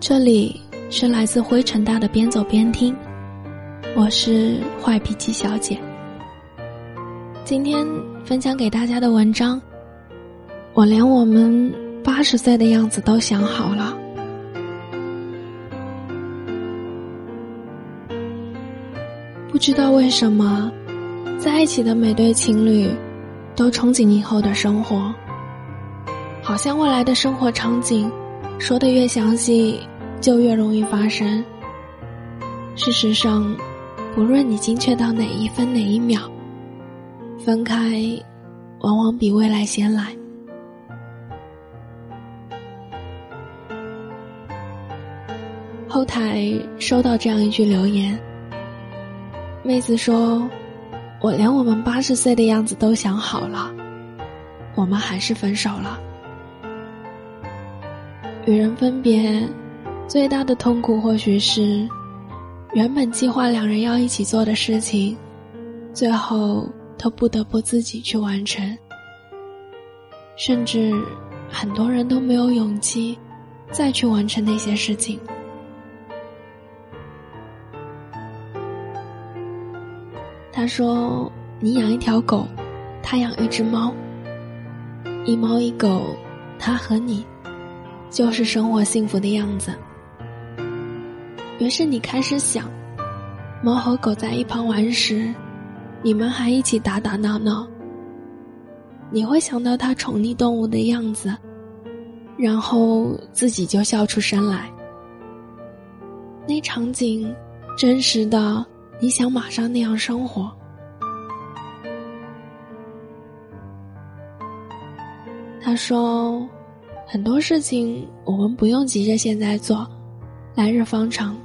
这里是来自灰尘大的边走边听，我是坏脾气小姐。今天分享给大家的文章，我连我们八十岁的样子都想好了。不知道为什么，在一起的每对情侣都憧憬以后的生活，好像未来的生活场景说的越详细。就越容易发生。事实上，不论你精确到哪一分哪一秒，分开往往比未来先来。后台收到这样一句留言，妹子说：“我连我们八十岁的样子都想好了，我们还是分手了。”与人分别。最大的痛苦或许是，原本计划两人要一起做的事情，最后都不得不自己去完成。甚至很多人都没有勇气再去完成那些事情。他说：“你养一条狗，他养一只猫，一猫一狗，他和你，就是生活幸福的样子。”于是你开始想，猫和狗在一旁玩时，你们还一起打打闹闹。你会想到它宠溺动物的样子，然后自己就笑出声来。那场景真实的，你想马上那样生活。他说，很多事情我们不用急着现在做，来日方长。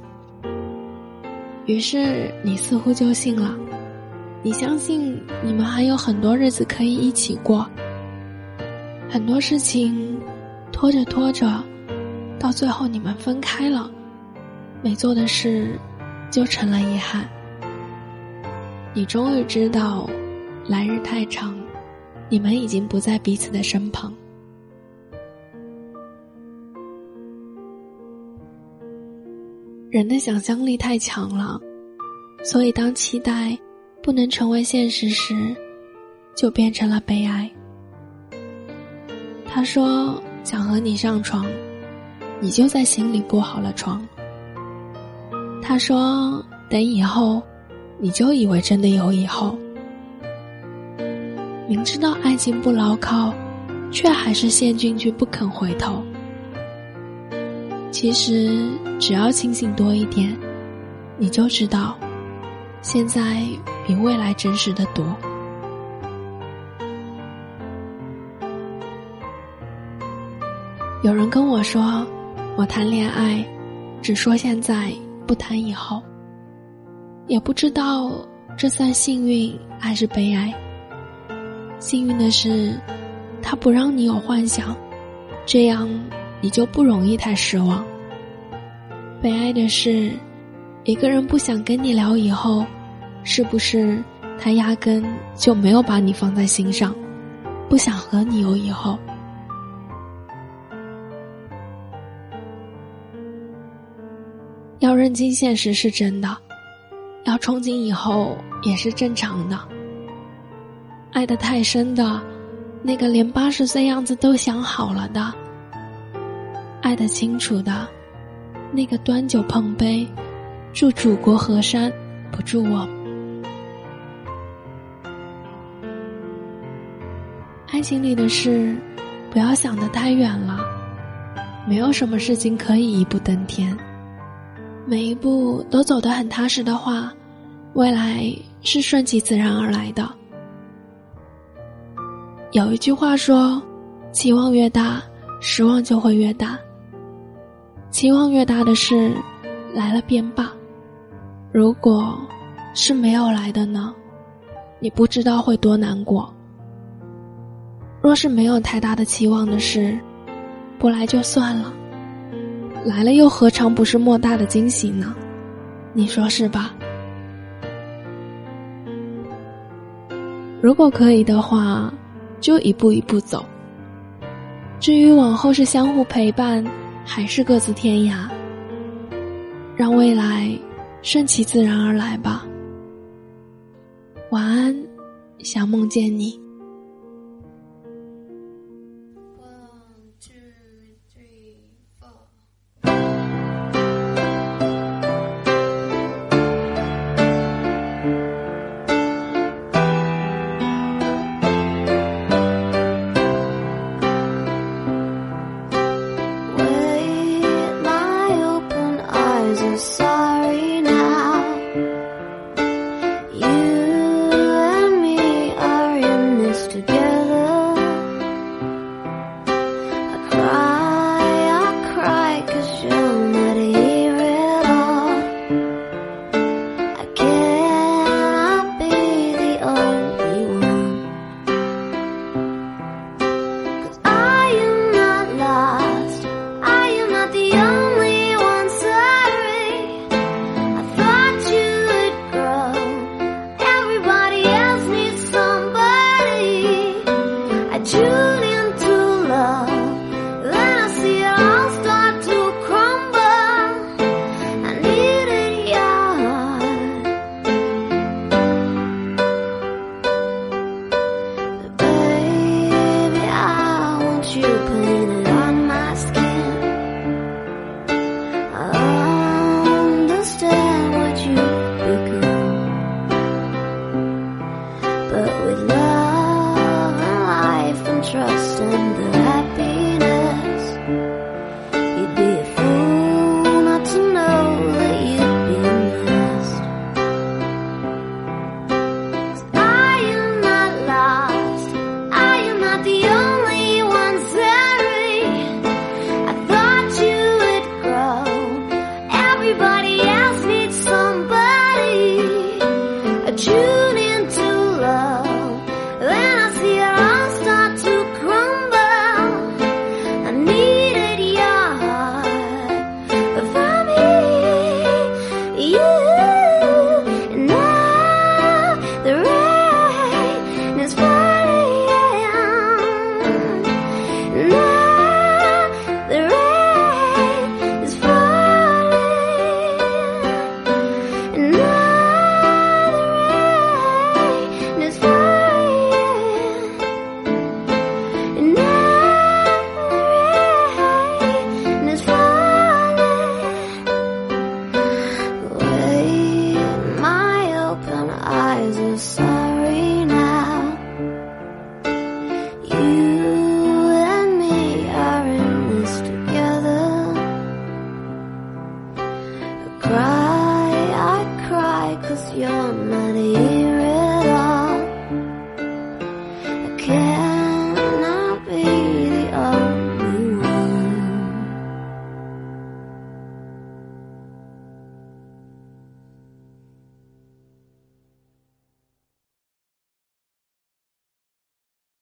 于是你似乎就信了，你相信你们还有很多日子可以一起过。很多事情拖着拖着，到最后你们分开了，没做的事就成了遗憾。你终于知道，来日太长，你们已经不在彼此的身旁。人的想象力太强了，所以当期待不能成为现实时，就变成了悲哀。他说想和你上床，你就在心里布好了床。他说等以后，你就以为真的有以后。明知道爱情不牢靠，却还是陷进去不肯回头。其实，只要清醒多一点，你就知道，现在比未来真实的多。有人跟我说，我谈恋爱，只说现在，不谈以后。也不知道这算幸运还是悲哀。幸运的是，他不让你有幻想，这样。你就不容易太失望。悲哀的是，一个人不想跟你聊以后，是不是他压根就没有把你放在心上，不想和你有以后？要认清现实是真的，要憧憬以后也是正常的。爱得太深的，那个连八十岁样子都想好了的。爱得清楚的，那个端酒碰杯，祝祖国河山，不祝我。爱情里的事，不要想得太远了。没有什么事情可以一步登天，每一步都走得很踏实的话，未来是顺其自然而来的。有一句话说：“期望越大，失望就会越大。”期望越大的事，来了便罢；如果是没有来的呢？你不知道会多难过。若是没有太大的期望的事，不来就算了；来了又何尝不是莫大的惊喜呢？你说是吧？如果可以的话，就一步一步走。至于往后是相互陪伴，还是各自天涯，让未来顺其自然而来吧。晚安，想梦见你。One, two, three. show me. you care.